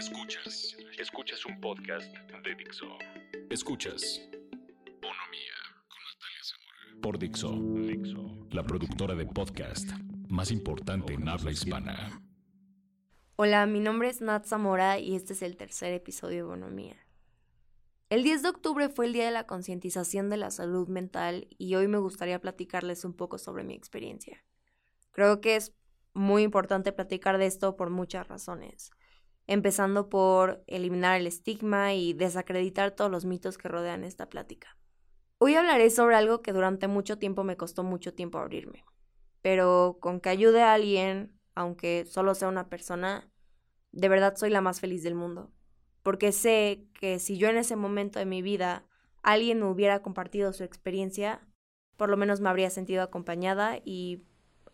Escuchas. Escuchas un podcast de Dixo. Escuchas. Bonomía con Natalia Zamora. Por Dixo. Dixo. La productora de podcast más importante en habla hispana. Hola, mi nombre es Nat Zamora y este es el tercer episodio de Bonomía. El 10 de octubre fue el día de la concientización de la salud mental y hoy me gustaría platicarles un poco sobre mi experiencia. Creo que es muy importante platicar de esto por muchas razones, empezando por eliminar el estigma y desacreditar todos los mitos que rodean esta plática. Hoy hablaré sobre algo que durante mucho tiempo me costó mucho tiempo abrirme, pero con que ayude a alguien, aunque solo sea una persona, de verdad soy la más feliz del mundo, porque sé que si yo en ese momento de mi vida alguien me hubiera compartido su experiencia, por lo menos me habría sentido acompañada y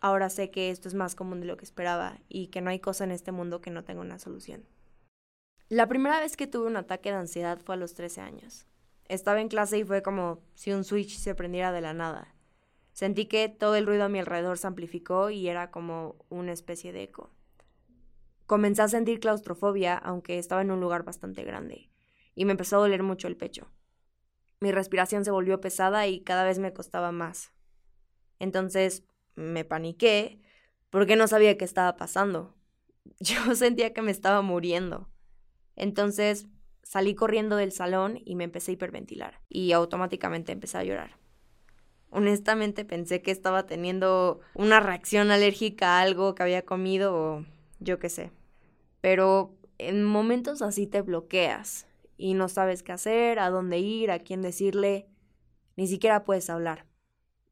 ahora sé que esto es más común de lo que esperaba y que no hay cosa en este mundo que no tenga una solución. La primera vez que tuve un ataque de ansiedad fue a los 13 años. Estaba en clase y fue como si un switch se prendiera de la nada. Sentí que todo el ruido a mi alrededor se amplificó y era como una especie de eco. Comencé a sentir claustrofobia, aunque estaba en un lugar bastante grande, y me empezó a doler mucho el pecho. Mi respiración se volvió pesada y cada vez me costaba más. Entonces me paniqué porque no sabía qué estaba pasando. Yo sentía que me estaba muriendo. Entonces salí corriendo del salón y me empecé a hiperventilar y automáticamente empecé a llorar. Honestamente pensé que estaba teniendo una reacción alérgica a algo que había comido o yo qué sé. Pero en momentos así te bloqueas y no sabes qué hacer, a dónde ir, a quién decirle, ni siquiera puedes hablar.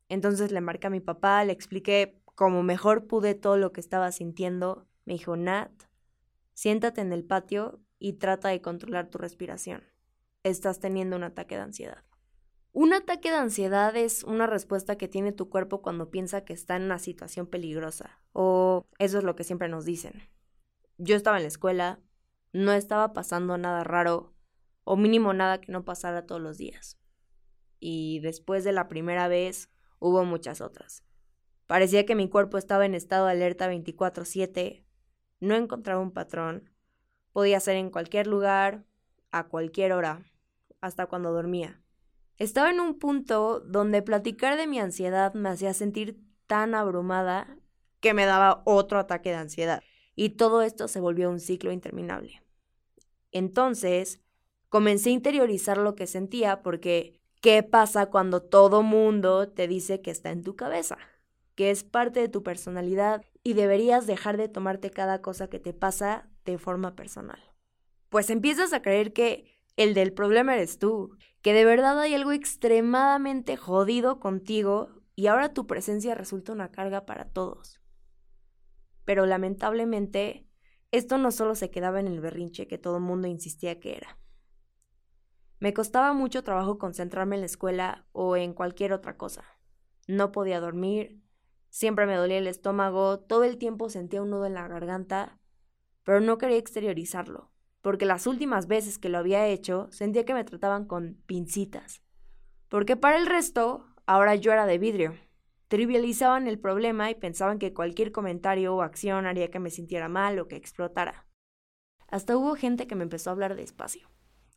Entonces le marqué a mi papá, le expliqué como mejor pude todo lo que estaba sintiendo. Me dijo, Nat, siéntate en el patio y trata de controlar tu respiración. Estás teniendo un ataque de ansiedad. Un ataque de ansiedad es una respuesta que tiene tu cuerpo cuando piensa que está en una situación peligrosa, o eso es lo que siempre nos dicen. Yo estaba en la escuela, no estaba pasando nada raro, o mínimo nada que no pasara todos los días. Y después de la primera vez, Hubo muchas otras. Parecía que mi cuerpo estaba en estado de alerta 24/7. No encontraba un patrón. Podía ser en cualquier lugar, a cualquier hora, hasta cuando dormía. Estaba en un punto donde platicar de mi ansiedad me hacía sentir tan abrumada que me daba otro ataque de ansiedad. Y todo esto se volvió un ciclo interminable. Entonces, comencé a interiorizar lo que sentía porque ¿Qué pasa cuando todo mundo te dice que está en tu cabeza? Que es parte de tu personalidad y deberías dejar de tomarte cada cosa que te pasa de forma personal. Pues empiezas a creer que el del problema eres tú, que de verdad hay algo extremadamente jodido contigo y ahora tu presencia resulta una carga para todos. Pero lamentablemente, esto no solo se quedaba en el berrinche que todo el mundo insistía que era. Me costaba mucho trabajo concentrarme en la escuela o en cualquier otra cosa. No podía dormir, siempre me dolía el estómago, todo el tiempo sentía un nudo en la garganta, pero no quería exteriorizarlo, porque las últimas veces que lo había hecho sentía que me trataban con pincitas. Porque para el resto, ahora yo era de vidrio. Trivializaban el problema y pensaban que cualquier comentario o acción haría que me sintiera mal o que explotara. Hasta hubo gente que me empezó a hablar despacio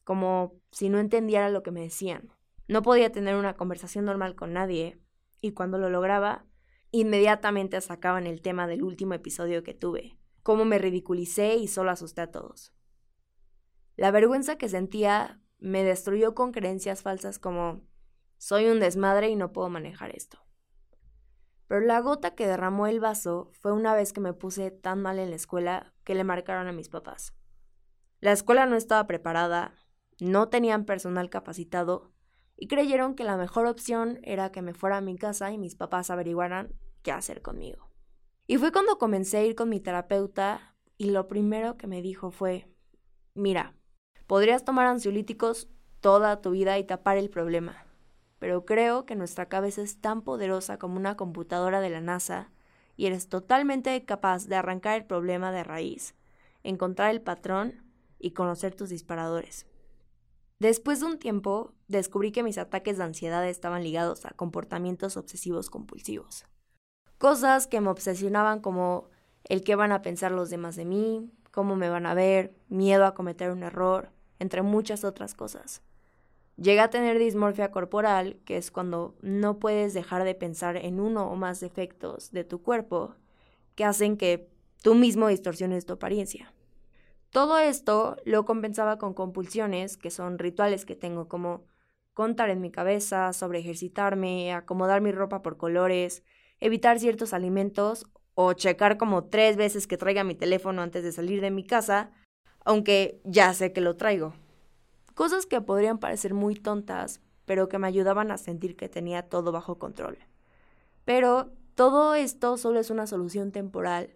como si no entendiera lo que me decían. No podía tener una conversación normal con nadie, y cuando lo lograba, inmediatamente sacaban el tema del último episodio que tuve, cómo me ridiculicé y solo asusté a todos. La vergüenza que sentía me destruyó con creencias falsas como soy un desmadre y no puedo manejar esto. Pero la gota que derramó el vaso fue una vez que me puse tan mal en la escuela que le marcaron a mis papás. La escuela no estaba preparada, no tenían personal capacitado y creyeron que la mejor opción era que me fuera a mi casa y mis papás averiguaran qué hacer conmigo. Y fue cuando comencé a ir con mi terapeuta y lo primero que me dijo fue, mira, podrías tomar ansiolíticos toda tu vida y tapar el problema, pero creo que nuestra cabeza es tan poderosa como una computadora de la NASA y eres totalmente capaz de arrancar el problema de raíz, encontrar el patrón y conocer tus disparadores. Después de un tiempo, descubrí que mis ataques de ansiedad estaban ligados a comportamientos obsesivos compulsivos. Cosas que me obsesionaban como el qué van a pensar los demás de mí, cómo me van a ver, miedo a cometer un error, entre muchas otras cosas. Llega a tener dismorfia corporal, que es cuando no puedes dejar de pensar en uno o más defectos de tu cuerpo que hacen que tú mismo distorsiones tu apariencia. Todo esto lo compensaba con compulsiones, que son rituales que tengo como contar en mi cabeza, sobre ejercitarme, acomodar mi ropa por colores, evitar ciertos alimentos o checar como tres veces que traiga mi teléfono antes de salir de mi casa, aunque ya sé que lo traigo. Cosas que podrían parecer muy tontas, pero que me ayudaban a sentir que tenía todo bajo control. Pero todo esto solo es una solución temporal,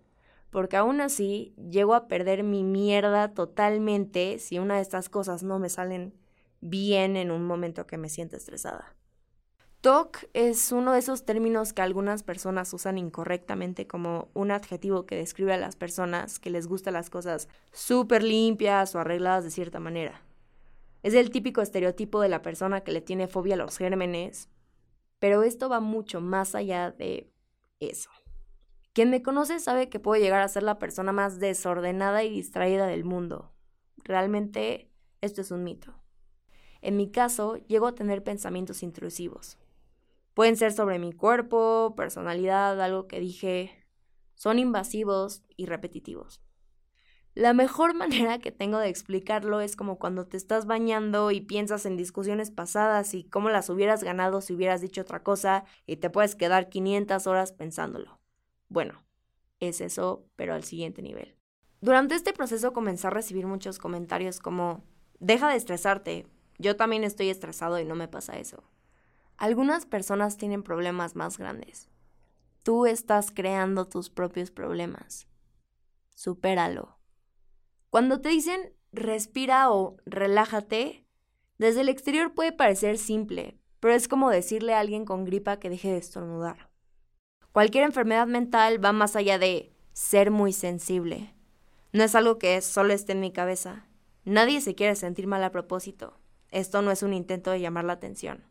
porque aún así llego a perder mi mierda totalmente si una de estas cosas no me salen bien en un momento que me siento estresada. TOC es uno de esos términos que algunas personas usan incorrectamente como un adjetivo que describe a las personas que les gustan las cosas súper limpias o arregladas de cierta manera. Es el típico estereotipo de la persona que le tiene fobia a los gérmenes, pero esto va mucho más allá de eso. Quien me conoce sabe que puedo llegar a ser la persona más desordenada y distraída del mundo. Realmente esto es un mito. En mi caso, llego a tener pensamientos intrusivos. Pueden ser sobre mi cuerpo, personalidad, algo que dije. Son invasivos y repetitivos. La mejor manera que tengo de explicarlo es como cuando te estás bañando y piensas en discusiones pasadas y cómo las hubieras ganado si hubieras dicho otra cosa y te puedes quedar 500 horas pensándolo. Bueno, es eso, pero al siguiente nivel. Durante este proceso comencé a recibir muchos comentarios como, deja de estresarte, yo también estoy estresado y no me pasa eso. Algunas personas tienen problemas más grandes. Tú estás creando tus propios problemas. Supéralo. Cuando te dicen respira o relájate, desde el exterior puede parecer simple, pero es como decirle a alguien con gripa que deje de estornudar. Cualquier enfermedad mental va más allá de ser muy sensible. No es algo que solo esté en mi cabeza. Nadie se quiere sentir mal a propósito. Esto no es un intento de llamar la atención.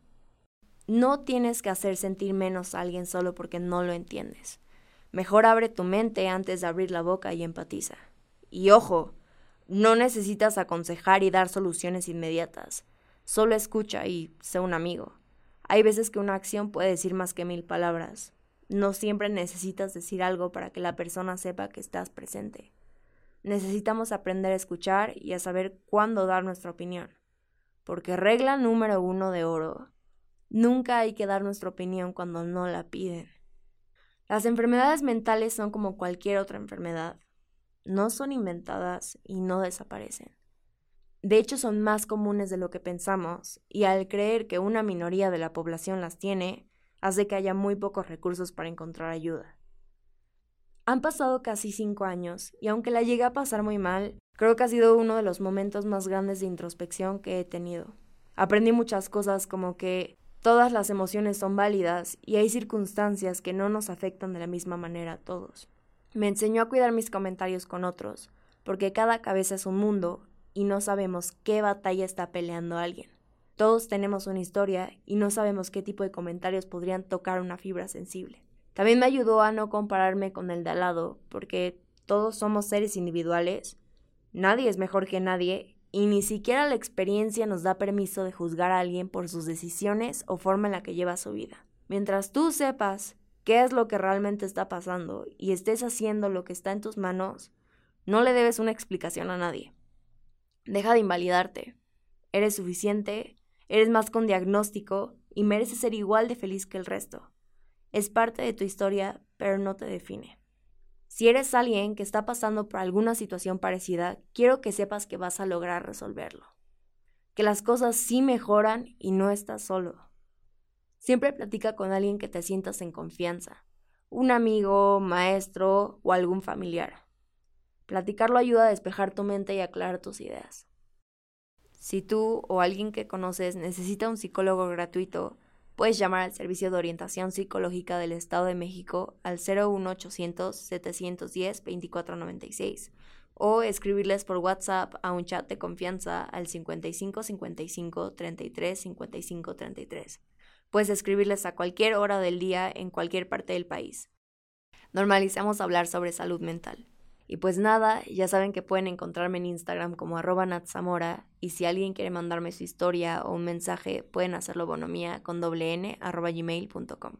No tienes que hacer sentir menos a alguien solo porque no lo entiendes. Mejor abre tu mente antes de abrir la boca y empatiza. Y ojo, no necesitas aconsejar y dar soluciones inmediatas. Solo escucha y sé un amigo. Hay veces que una acción puede decir más que mil palabras. No siempre necesitas decir algo para que la persona sepa que estás presente. Necesitamos aprender a escuchar y a saber cuándo dar nuestra opinión. Porque regla número uno de oro, Nunca hay que dar nuestra opinión cuando no la piden. Las enfermedades mentales son como cualquier otra enfermedad. No son inventadas y no desaparecen. De hecho, son más comunes de lo que pensamos, y al creer que una minoría de la población las tiene, hace que haya muy pocos recursos para encontrar ayuda. Han pasado casi cinco años, y aunque la llegué a pasar muy mal, creo que ha sido uno de los momentos más grandes de introspección que he tenido. Aprendí muchas cosas como que Todas las emociones son válidas y hay circunstancias que no nos afectan de la misma manera a todos. Me enseñó a cuidar mis comentarios con otros, porque cada cabeza es un mundo y no sabemos qué batalla está peleando alguien. Todos tenemos una historia y no sabemos qué tipo de comentarios podrían tocar una fibra sensible. También me ayudó a no compararme con el de al lado, porque todos somos seres individuales, nadie es mejor que nadie y ni siquiera la experiencia nos da permiso de juzgar a alguien por sus decisiones o forma en la que lleva su vida. Mientras tú sepas qué es lo que realmente está pasando y estés haciendo lo que está en tus manos, no le debes una explicación a nadie. Deja de invalidarte. Eres suficiente, eres más con diagnóstico y mereces ser igual de feliz que el resto. Es parte de tu historia, pero no te define. Si eres alguien que está pasando por alguna situación parecida, quiero que sepas que vas a lograr resolverlo. Que las cosas sí mejoran y no estás solo. Siempre platica con alguien que te sientas en confianza, un amigo, maestro o algún familiar. Platicarlo ayuda a despejar tu mente y aclarar tus ideas. Si tú o alguien que conoces necesita un psicólogo gratuito, Puedes llamar al Servicio de Orientación Psicológica del Estado de México al 01800 710 2496 o escribirles por WhatsApp a un chat de confianza al 55 55 33 55 33. Puedes escribirles a cualquier hora del día en cualquier parte del país. Normalizamos hablar sobre salud mental. Y pues nada, ya saben que pueden encontrarme en Instagram como arroba natzamora y si alguien quiere mandarme su historia o un mensaje, pueden hacerlo bonomía con doble n arroba gmail.com.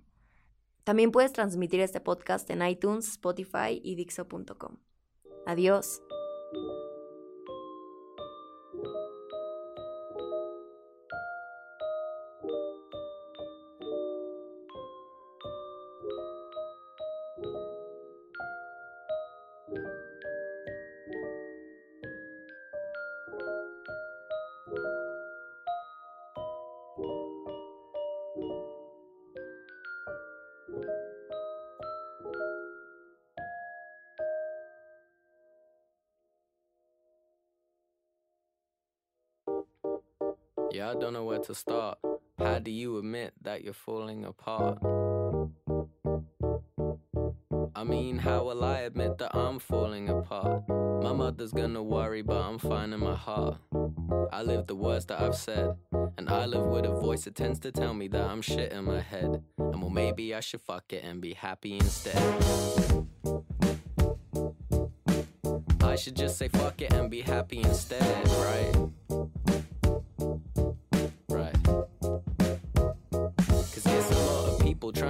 También puedes transmitir este podcast en iTunes, Spotify y Dixo.com. Adiós. Yeah, I don't know where to start. How do you admit that you're falling apart? I mean, how will I admit that I'm falling apart? My mother's gonna worry, but I'm fine in my heart. I live the words that I've said, and I live with a voice that tends to tell me that I'm shit in my head. And well, maybe I should fuck it and be happy instead. I should just say fuck it and be happy instead, right? Right.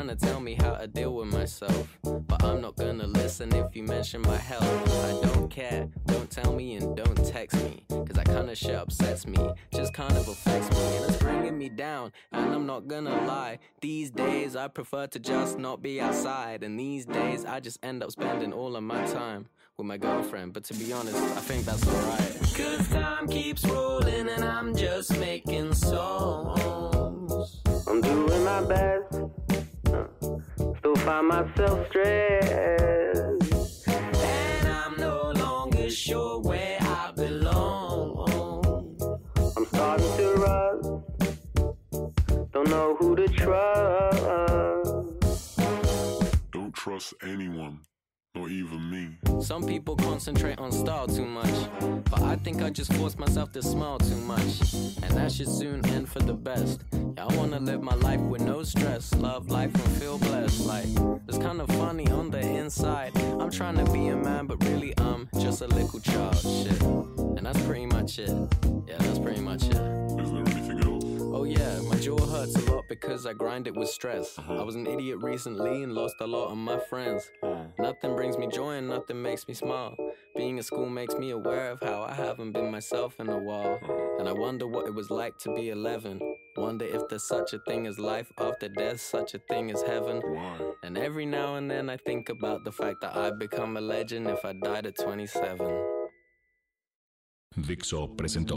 Trying to tell me how to deal with myself. But I'm not gonna listen if you mention my health. I don't care, don't tell me and don't text me. Cause that kinda shit upsets me, just kind of affects me. And it's bringing me down, and I'm not gonna lie. These days I prefer to just not be outside. And these days I just end up spending all of my time with my girlfriend. But to be honest, I think that's alright. Cause time keeps rolling and I'm just making songs. I'm doing my best. Still find myself stressed. And I'm no longer sure where I belong. I'm starting to rust. Don't know who to trust. Don't trust anyone, not even me. Some people concentrate on style too much, but I think I just force myself to smile too much, and that should soon end for the best. Yeah, I wanna live my life with no stress, love life and feel blessed. Like it's kind of funny on the inside. I'm trying to be a man, but really I'm just a little child. Shit, and that's pretty much it. Yeah, that's pretty much it. Is there anything else? Oh yeah, my jaw hurts a lot because I grind it with stress. Uh-huh. I was an idiot recently and lost a lot of my friends. Uh. Nothing brings me joy and nothing makes me smile. Being at school makes me aware of how I haven't been myself in a while. Uh-huh. And I wonder what it was like to be 11. Wonder if there's such a thing as life after death, such a thing as heaven. Why? And every now and then I think about the fact that I'd become a legend if I died at 27. Dixo presentó